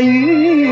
雨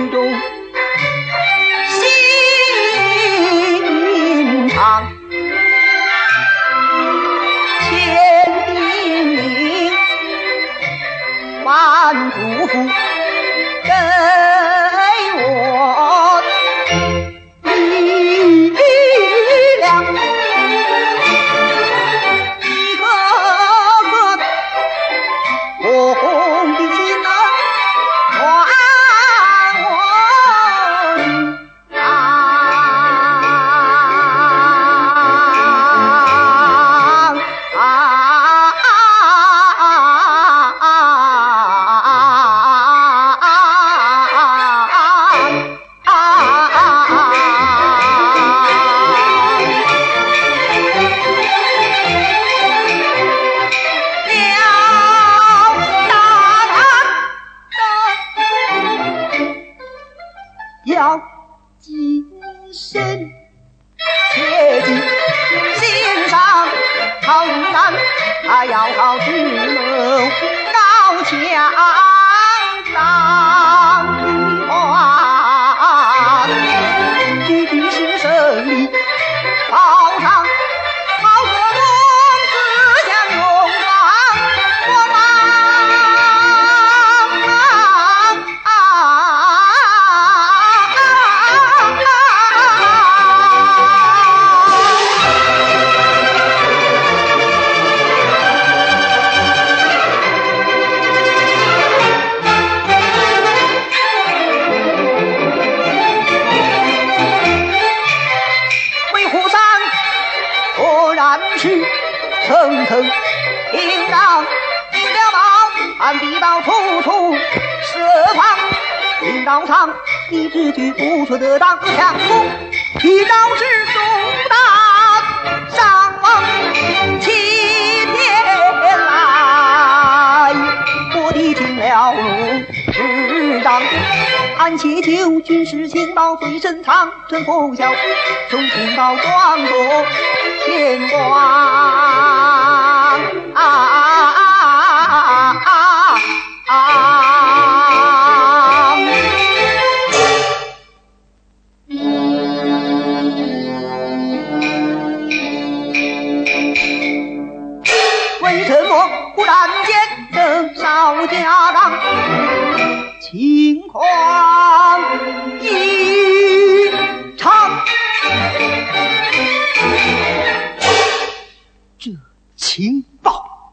道上，你只需不错的当枪弓，一招之中打上王七天来，我的进了路上。俺祈求军事情报最深藏，真不孝，从情报装作天光啊！情况异常，这情报，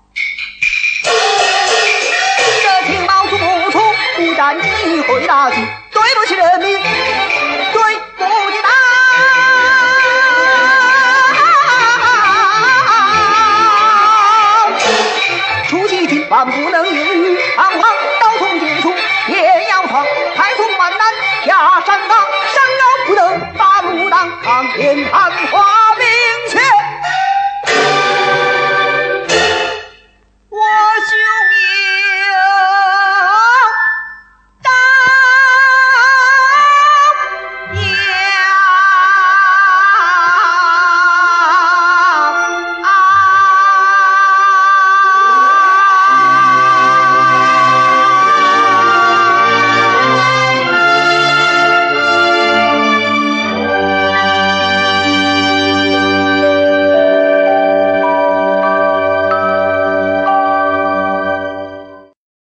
这情报出不出？不战机会打击，对不起人民，对不起党。出奇情报不能。山高山高不能把路当抗天弹簧